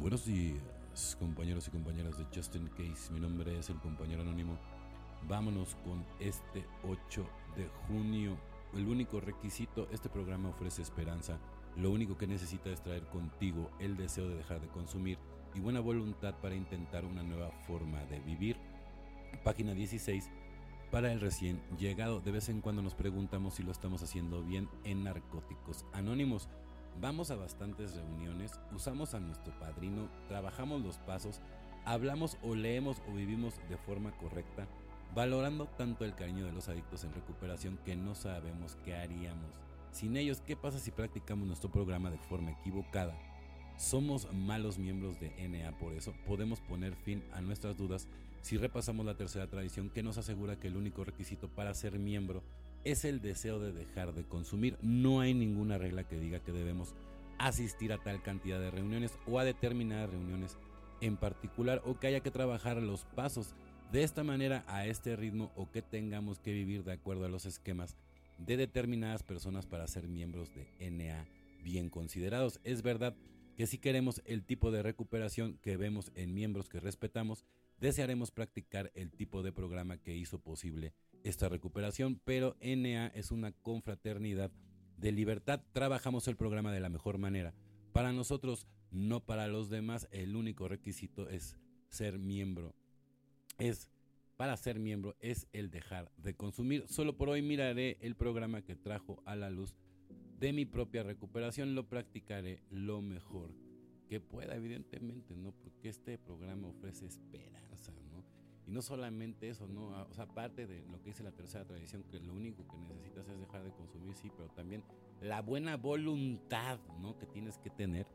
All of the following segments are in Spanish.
Buenos días, compañeros y compañeras de Justin Case. Mi nombre es el compañero anónimo. Vámonos con este 8 de junio. El único requisito, este programa ofrece esperanza. Lo único que necesita es traer contigo el deseo de dejar de consumir y buena voluntad para intentar una nueva forma de vivir. Página 16. Para el recién llegado, de vez en cuando nos preguntamos si lo estamos haciendo bien en Narcóticos Anónimos. Vamos a bastantes reuniones, usamos a nuestro padrino, trabajamos los pasos, hablamos o leemos o vivimos de forma correcta, valorando tanto el cariño de los adictos en recuperación que no sabemos qué haríamos. Sin ellos, ¿qué pasa si practicamos nuestro programa de forma equivocada? Somos malos miembros de NA, por eso podemos poner fin a nuestras dudas si repasamos la tercera tradición que nos asegura que el único requisito para ser miembro es el deseo de dejar de consumir. No hay ninguna regla que diga que debemos asistir a tal cantidad de reuniones o a determinadas reuniones en particular o que haya que trabajar los pasos de esta manera a este ritmo o que tengamos que vivir de acuerdo a los esquemas de determinadas personas para ser miembros de NA bien considerados. Es verdad que si queremos el tipo de recuperación que vemos en miembros que respetamos, desearemos practicar el tipo de programa que hizo posible esta recuperación, pero NA es una confraternidad de libertad. Trabajamos el programa de la mejor manera. Para nosotros, no para los demás, el único requisito es ser miembro. Es para ser miembro es el dejar de consumir. Solo por hoy miraré el programa que trajo a la luz de mi propia recuperación. Lo practicaré lo mejor que pueda, evidentemente, ¿no? Porque este programa ofrece esperanza. Y no solamente eso, ¿no? O sea, aparte de lo que dice la tercera tradición, que lo único que necesitas es dejar de consumir, sí, pero también la buena voluntad, ¿no? Que tienes que tener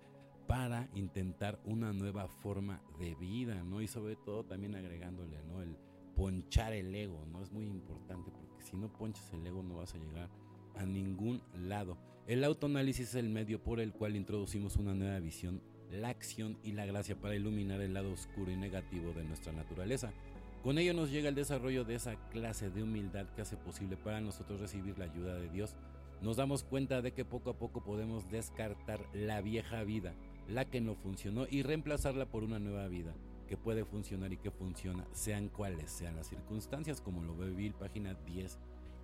para intentar una nueva forma de vida, ¿no? Y sobre todo también agregándole, ¿no? El ponchar el ego, ¿no? Es muy importante porque si no ponchas el ego no vas a llegar a ningún lado. El autoanálisis es el medio por el cual introducimos una nueva visión, la acción y la gracia para iluminar el lado oscuro y negativo de nuestra naturaleza. Con ello nos llega el desarrollo de esa clase de humildad que hace posible para nosotros recibir la ayuda de Dios. Nos damos cuenta de que poco a poco podemos descartar la vieja vida, la que no funcionó, y reemplazarla por una nueva vida que puede funcionar y que funciona, sean cuales sean las circunstancias, como lo ve Bill, página 10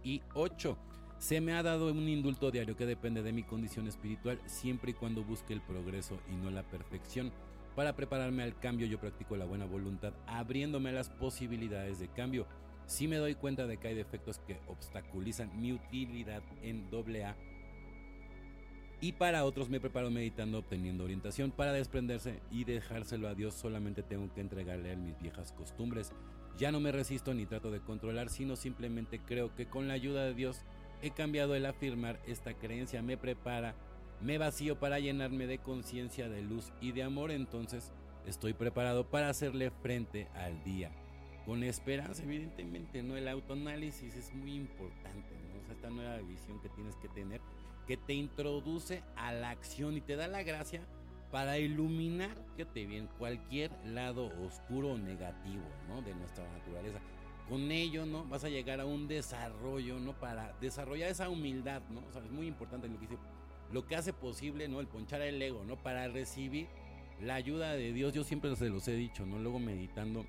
y 8. Se me ha dado un indulto diario que depende de mi condición espiritual siempre y cuando busque el progreso y no la perfección. Para prepararme al cambio yo practico la buena voluntad, abriéndome las posibilidades de cambio. Si me doy cuenta de que hay defectos que obstaculizan mi utilidad en AA, y para otros me preparo meditando, obteniendo orientación para desprenderse y dejárselo a Dios. Solamente tengo que entregarle a mis viejas costumbres. Ya no me resisto ni trato de controlar, sino simplemente creo que con la ayuda de Dios he cambiado el afirmar esta creencia. Me prepara me vacío para llenarme de conciencia, de luz y de amor, entonces estoy preparado para hacerle frente al día. Con esperanza, evidentemente, ¿no? El autoanálisis es muy importante, ¿no? esta nueva visión que tienes que tener, que te introduce a la acción y te da la gracia para iluminar, te bien, cualquier lado oscuro o negativo, ¿no? De nuestra naturaleza. Con ello, ¿no? Vas a llegar a un desarrollo, ¿no? Para desarrollar esa humildad, ¿no? O sea, es muy importante lo que dice lo que hace posible, ¿no? El ponchar el ego, ¿no? Para recibir la ayuda de Dios. Yo siempre se los he dicho, ¿no? Luego meditando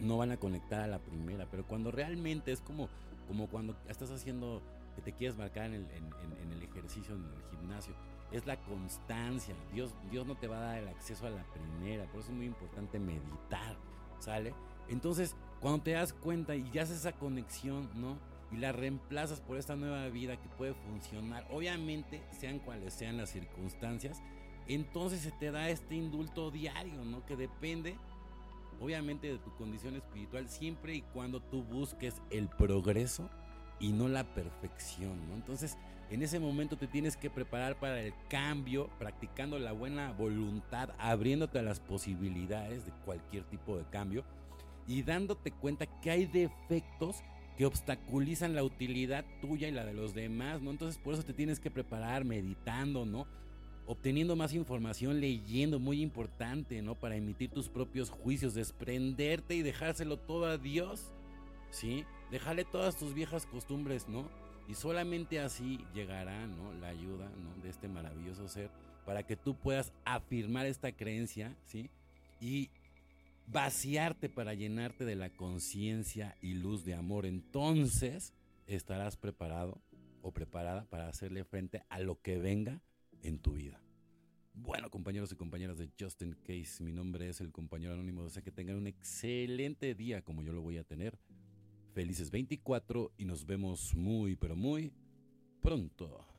no van a conectar a la primera, pero cuando realmente es como, como cuando estás haciendo, que te quieres marcar en el, en, el ejercicio, en el gimnasio, es la constancia. Dios, Dios no te va a dar el acceso a la primera, por eso es muy importante meditar, ¿sale? Entonces, cuando te das cuenta y ya haces esa conexión, ¿no? Y la reemplazas por esta nueva vida que puede funcionar, obviamente, sean cuales sean las circunstancias, entonces se te da este indulto diario, ¿no? Que depende, obviamente, de tu condición espiritual, siempre y cuando tú busques el progreso y no la perfección, ¿no? Entonces, en ese momento te tienes que preparar para el cambio, practicando la buena voluntad, abriéndote a las posibilidades de cualquier tipo de cambio y dándote cuenta que hay defectos que obstaculizan la utilidad tuya y la de los demás, ¿no? Entonces por eso te tienes que preparar meditando, ¿no? Obteniendo más información, leyendo, muy importante, ¿no? Para emitir tus propios juicios, desprenderte y dejárselo todo a Dios, ¿sí? Dejarle todas tus viejas costumbres, ¿no? Y solamente así llegará, ¿no? La ayuda, ¿no? De este maravilloso ser para que tú puedas afirmar esta creencia, ¿sí? Y vaciarte para llenarte de la conciencia y luz de amor. Entonces estarás preparado o preparada para hacerle frente a lo que venga en tu vida. Bueno, compañeros y compañeras de Justin Case, mi nombre es el compañero anónimo. Deseo que tengan un excelente día como yo lo voy a tener. Felices 24 y nos vemos muy, pero muy pronto.